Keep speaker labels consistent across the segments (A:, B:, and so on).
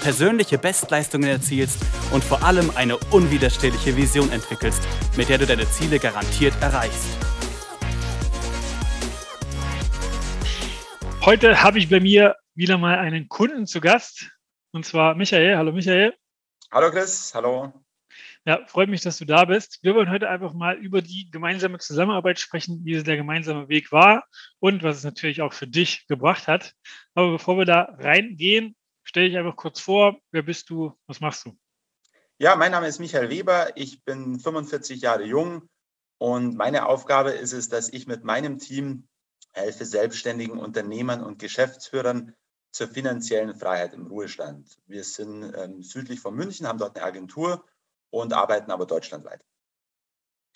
A: persönliche Bestleistungen erzielst und vor allem eine unwiderstehliche Vision entwickelst, mit der du deine Ziele garantiert erreichst.
B: Heute habe ich bei mir wieder mal einen Kunden zu Gast, und zwar Michael. Hallo Michael.
C: Hallo Chris, hallo.
B: Ja, freut mich, dass du da bist. Wir wollen heute einfach mal über die gemeinsame Zusammenarbeit sprechen, wie es der gemeinsame Weg war und was es natürlich auch für dich gebracht hat. Aber bevor wir da reingehen, Stell dich einfach kurz vor, wer bist du, was machst du?
C: Ja, mein Name ist Michael Weber, ich bin 45 Jahre jung und meine Aufgabe ist es, dass ich mit meinem Team helfe selbstständigen Unternehmern und Geschäftsführern zur finanziellen Freiheit im Ruhestand. Wir sind ähm, südlich von München, haben dort eine Agentur und arbeiten aber deutschlandweit.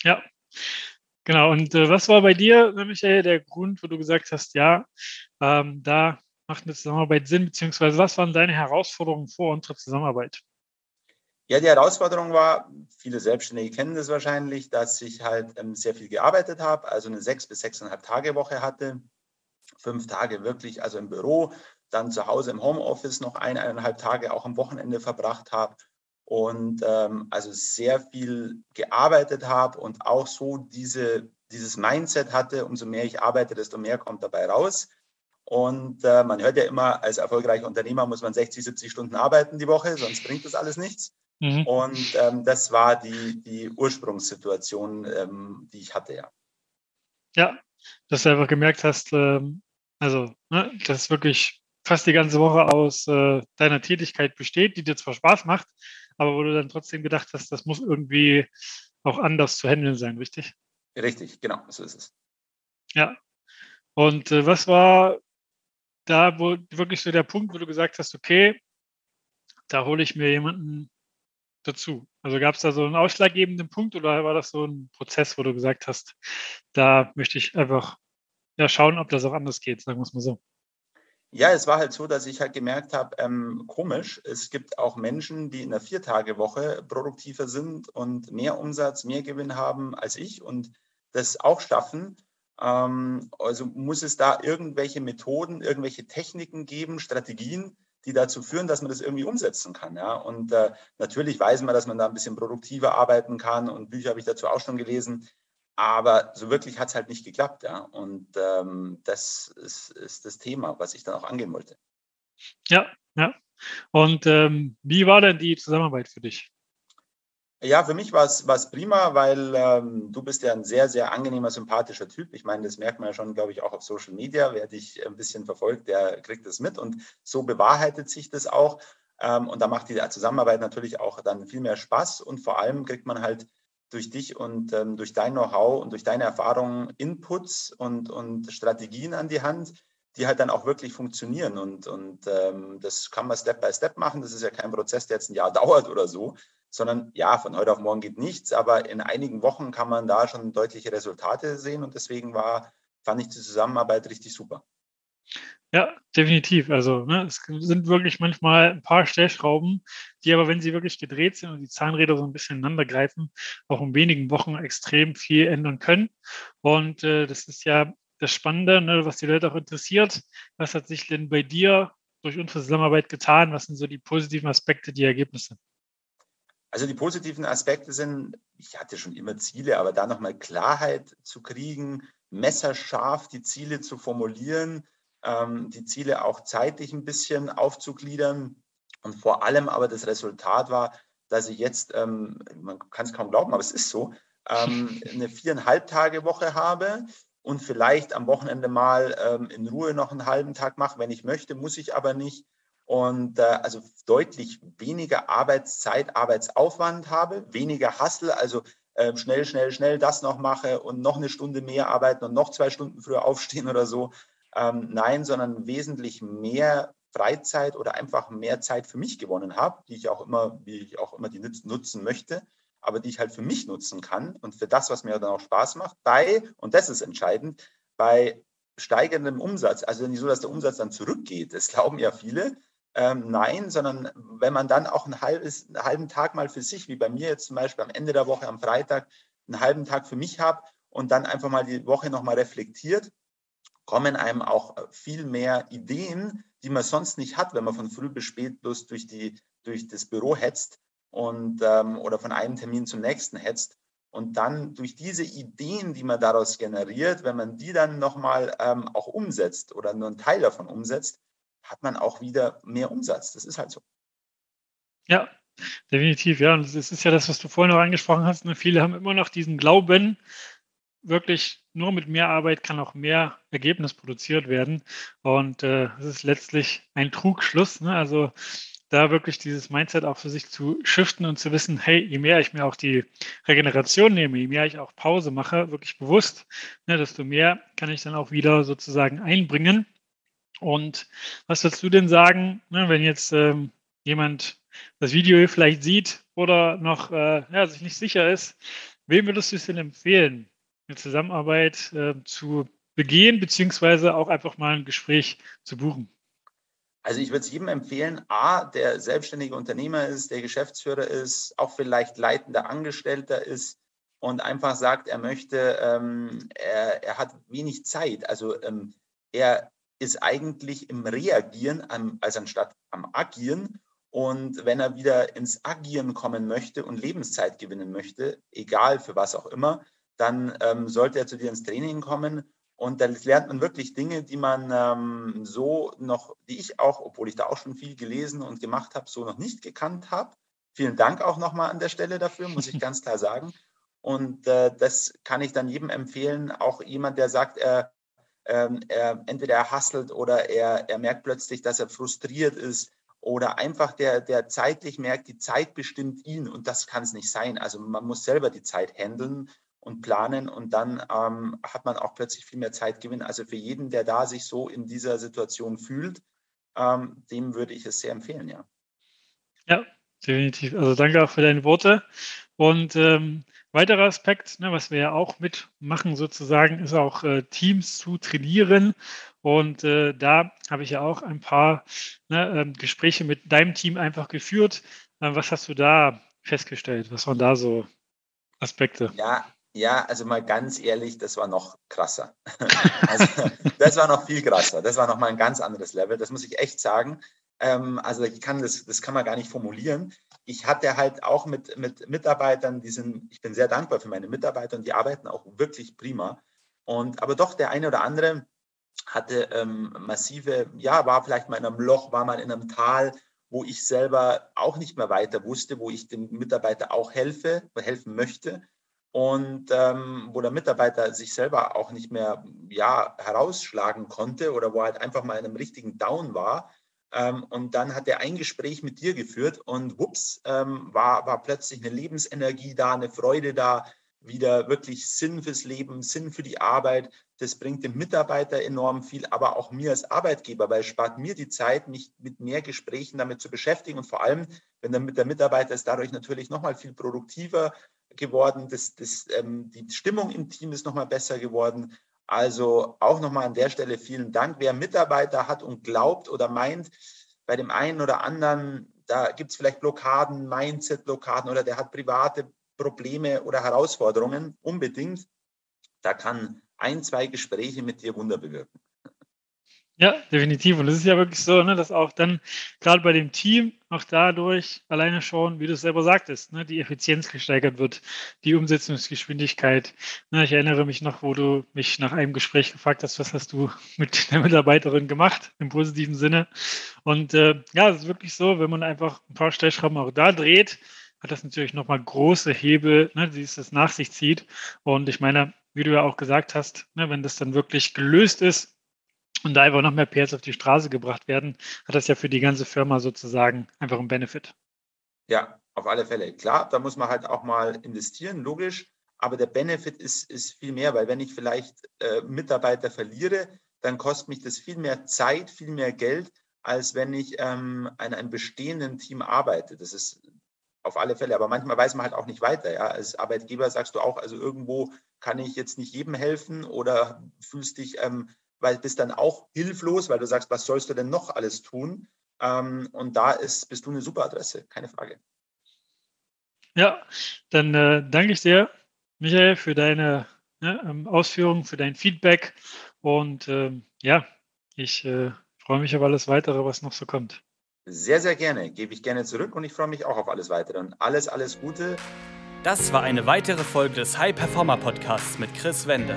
B: Ja, genau. Und äh, was war bei dir, Michael, der Grund, wo du gesagt hast, ja, ähm, da macht eine Zusammenarbeit Sinn, beziehungsweise was waren deine Herausforderungen vor unserer Zusammenarbeit?
C: Ja, die Herausforderung war, viele Selbstständige kennen das wahrscheinlich, dass ich halt ähm, sehr viel gearbeitet habe, also eine sechs bis sechseinhalb Tage Woche hatte, fünf Tage wirklich, also im Büro, dann zu Hause im Homeoffice noch eineinhalb Tage auch am Wochenende verbracht habe und ähm, also sehr viel gearbeitet habe und auch so diese, dieses Mindset hatte, umso mehr ich arbeite, desto mehr kommt dabei raus. Und äh, man hört ja immer, als erfolgreicher Unternehmer muss man 60, 70 Stunden arbeiten die Woche, sonst bringt das alles nichts. Mhm. Und ähm, das war die, die Ursprungssituation, ähm, die ich hatte, ja.
B: Ja, dass du einfach gemerkt hast, ähm, also, ne, dass wirklich fast die ganze Woche aus äh, deiner Tätigkeit besteht, die dir zwar Spaß macht, aber wo du dann trotzdem gedacht hast, das muss irgendwie auch anders zu handeln sein, richtig?
C: Richtig, genau, so ist es.
B: Ja. Und äh, was war da wo wirklich so der Punkt, wo du gesagt hast, okay, da hole ich mir jemanden dazu? Also gab es da so einen ausschlaggebenden Punkt oder war das so ein Prozess, wo du gesagt hast, da möchte ich einfach ja, schauen, ob das auch anders geht, sagen wir es mal so.
C: Ja, es war halt so, dass ich halt gemerkt habe, ähm, komisch, es gibt auch Menschen, die in der Viertagewoche produktiver sind und mehr Umsatz, mehr Gewinn haben als ich und das auch schaffen. Ähm, also muss es da irgendwelche Methoden, irgendwelche Techniken geben, Strategien, die dazu führen, dass man das irgendwie umsetzen kann. Ja? Und äh, natürlich weiß man, dass man da ein bisschen produktiver arbeiten kann und Bücher habe ich dazu auch schon gelesen. Aber so wirklich hat es halt nicht geklappt. Ja? Und ähm, das ist, ist, das Thema, was ich dann auch angehen wollte.
B: Ja, ja. Und ähm, wie war denn die Zusammenarbeit für dich?
C: Ja, für mich war es prima, weil ähm, du bist ja ein sehr, sehr angenehmer, sympathischer Typ. Ich meine, das merkt man ja schon, glaube ich, auch auf Social Media. Wer dich ein bisschen verfolgt, der kriegt das mit. Und so bewahrheitet sich das auch. Ähm, und da macht die Zusammenarbeit natürlich auch dann viel mehr Spaß. Und vor allem kriegt man halt durch dich und ähm, durch dein Know-how und durch deine Erfahrungen Inputs und, und Strategien an die Hand, die halt dann auch wirklich funktionieren. Und, und ähm, das kann man Step by Step machen. Das ist ja kein Prozess, der jetzt ein Jahr dauert oder so, sondern ja, von heute auf morgen geht nichts, aber in einigen Wochen kann man da schon deutliche Resultate sehen und deswegen war, fand ich die Zusammenarbeit richtig super.
B: Ja, definitiv. Also ne, es sind wirklich manchmal ein paar Stellschrauben, die aber, wenn sie wirklich gedreht sind und die Zahnräder so ein bisschen ineinander greifen, auch in wenigen Wochen extrem viel ändern können. Und äh, das ist ja das Spannende, ne, was die Leute auch interessiert. Was hat sich denn bei dir durch unsere Zusammenarbeit getan? Was sind so die positiven Aspekte, die Ergebnisse?
C: Also die positiven Aspekte sind, ich hatte schon immer Ziele, aber da nochmal Klarheit zu kriegen, messerscharf die Ziele zu formulieren, ähm, die Ziele auch zeitlich ein bisschen aufzugliedern. Und vor allem aber das Resultat war, dass ich jetzt, ähm, man kann es kaum glauben, aber es ist so, ähm, eine viereinhalb Tage Woche habe und vielleicht am Wochenende mal ähm, in Ruhe noch einen halben Tag mache, wenn ich möchte, muss ich aber nicht und äh, also deutlich weniger Arbeitszeit, Arbeitsaufwand habe, weniger Hassel, also äh, schnell, schnell, schnell das noch mache und noch eine Stunde mehr arbeiten und noch zwei Stunden früher aufstehen oder so. Ähm, nein, sondern wesentlich mehr Freizeit oder einfach mehr Zeit für mich gewonnen habe, die ich auch immer, wie ich auch immer die nutzen möchte. aber die ich halt für mich nutzen kann und für das, was mir dann auch Spaß macht, bei, und das ist entscheidend, bei steigendem Umsatz, also nicht so, dass der Umsatz dann zurückgeht, das glauben ja viele, ähm, nein, sondern wenn man dann auch ein halbes, einen halben Tag mal für sich, wie bei mir jetzt zum Beispiel am Ende der Woche, am Freitag, einen halben Tag für mich habe und dann einfach mal die Woche nochmal reflektiert, kommen einem auch viel mehr Ideen, die man sonst nicht hat, wenn man von früh bis spät bloß durch, die, durch das Büro hetzt und, ähm, oder von einem Termin zum nächsten hetzt. Und dann durch diese Ideen, die man daraus generiert, wenn man die dann nochmal ähm, auch umsetzt oder nur einen Teil davon umsetzt, hat man auch wieder mehr Umsatz. Das ist halt so.
B: Ja, definitiv. Ja, und das ist ja das, was du vorhin noch angesprochen hast. Ne? Viele haben immer noch diesen Glauben, wirklich nur mit mehr Arbeit kann auch mehr Ergebnis produziert werden. Und äh, das ist letztlich ein Trugschluss. Ne? Also da wirklich dieses Mindset auch für sich zu shiften und zu wissen, hey, je mehr ich mir auch die Regeneration nehme, je mehr ich auch Pause mache, wirklich bewusst, ne, desto mehr kann ich dann auch wieder sozusagen einbringen. Und was würdest du denn sagen, ne, wenn jetzt ähm, jemand das Video vielleicht sieht oder noch äh, ja, sich nicht sicher ist, wem würdest du es denn empfehlen, eine Zusammenarbeit äh, zu begehen, beziehungsweise auch einfach mal ein Gespräch zu buchen?
C: Also ich würde es jedem empfehlen, A, der selbstständige Unternehmer ist, der Geschäftsführer ist, auch vielleicht leitender Angestellter ist und einfach sagt, er möchte, ähm, er, er, hat wenig Zeit. Also ähm, er ist eigentlich im Reagieren am, als anstatt am Agieren. Und wenn er wieder ins Agieren kommen möchte und Lebenszeit gewinnen möchte, egal für was auch immer, dann ähm, sollte er zu dir ins Training kommen und dann lernt man wirklich Dinge, die man ähm, so noch, die ich auch, obwohl ich da auch schon viel gelesen und gemacht habe, so noch nicht gekannt habe. Vielen Dank auch nochmal an der Stelle dafür, muss ich ganz klar sagen. Und äh, das kann ich dann jedem empfehlen, auch jemand, der sagt, er, ähm, er entweder er hustelt oder er, er merkt plötzlich, dass er frustriert ist oder einfach der, der zeitlich merkt, die Zeit bestimmt ihn und das kann es nicht sein. Also man muss selber die Zeit handeln und planen und dann ähm, hat man auch plötzlich viel mehr Zeitgewinn. Also für jeden, der da sich so in dieser Situation fühlt, ähm, dem würde ich es sehr empfehlen, ja.
B: Ja, definitiv. Also danke auch für deine Worte. Und ähm, weiterer Aspekt, ne, was wir ja auch mitmachen sozusagen, ist auch äh, Teams zu trainieren. Und äh, da habe ich ja auch ein paar ne, äh, Gespräche mit deinem Team einfach geführt. Äh, was hast du da festgestellt? Was waren da so Aspekte?
C: Ja, ja, also mal ganz ehrlich, das war noch krasser. also, das war noch viel krasser. Das war noch mal ein ganz anderes Level. Das muss ich echt sagen. Ähm, also ich kann das, das kann man gar nicht formulieren. Ich hatte halt auch mit, mit Mitarbeitern diesen, ich bin sehr dankbar für meine Mitarbeiter und die arbeiten auch wirklich prima. Und aber doch der eine oder andere hatte ähm, massive, ja, war vielleicht mal in einem Loch, war mal in einem Tal, wo ich selber auch nicht mehr weiter wusste, wo ich dem Mitarbeiter auch helfe, helfen möchte und ähm, wo der Mitarbeiter sich selber auch nicht mehr ja, herausschlagen konnte oder wo er halt einfach mal in einem richtigen Down war. Ähm, und dann hat er ein Gespräch mit dir geführt und wups, ähm, war, war plötzlich eine Lebensenergie da, eine Freude da, wieder wirklich Sinn fürs Leben, Sinn für die Arbeit. Das bringt dem Mitarbeiter enorm viel, aber auch mir als Arbeitgeber, weil es spart mir die Zeit, mich mit mehr Gesprächen damit zu beschäftigen. Und vor allem, wenn der, der Mitarbeiter ist dadurch natürlich nochmal viel produktiver, geworden, das, das, ähm, die Stimmung im Team ist nochmal besser geworden. Also auch nochmal an der Stelle vielen Dank. Wer Mitarbeiter hat und glaubt oder meint, bei dem einen oder anderen, da gibt es vielleicht Blockaden, Mindset-Blockaden oder der hat private Probleme oder Herausforderungen, unbedingt, da kann ein, zwei Gespräche mit dir Wunder bewirken.
B: Ja, definitiv. Und es ist ja wirklich so, ne, dass auch dann gerade bei dem Team auch dadurch alleine schon, wie du es selber sagtest, ne, die Effizienz gesteigert wird, die Umsetzungsgeschwindigkeit. Ne, ich erinnere mich noch, wo du mich nach einem Gespräch gefragt hast, was hast du mit der Mitarbeiterin gemacht im positiven Sinne. Und äh, ja, es ist wirklich so, wenn man einfach ein paar Stellschrauben auch da dreht, hat das natürlich nochmal große Hebel, ne, die es nach sich zieht. Und ich meine, wie du ja auch gesagt hast, ne, wenn das dann wirklich gelöst ist, und da einfach noch mehr PS auf die Straße gebracht werden, hat das ja für die ganze Firma sozusagen einfach einen Benefit.
C: Ja, auf alle Fälle. Klar, da muss man halt auch mal investieren, logisch. Aber der Benefit ist, ist viel mehr, weil wenn ich vielleicht äh, Mitarbeiter verliere, dann kostet mich das viel mehr Zeit, viel mehr Geld, als wenn ich ähm, an einem bestehenden Team arbeite. Das ist auf alle Fälle. Aber manchmal weiß man halt auch nicht weiter. Ja? Als Arbeitgeber sagst du auch, also irgendwo kann ich jetzt nicht jedem helfen oder fühlst dich, ähm, weil bist dann auch hilflos, weil du sagst, was sollst du denn noch alles tun? Ähm, und da ist, bist du eine super Adresse, keine Frage.
B: Ja, dann äh, danke ich dir, Michael, für deine ne, Ausführungen, für dein Feedback. Und ähm, ja, ich äh, freue mich auf alles weitere, was noch so kommt.
C: Sehr, sehr gerne. Gebe ich gerne zurück und ich freue mich auch auf alles weitere. Und alles, alles Gute.
A: Das war eine weitere Folge des High Performer Podcasts mit Chris Wende.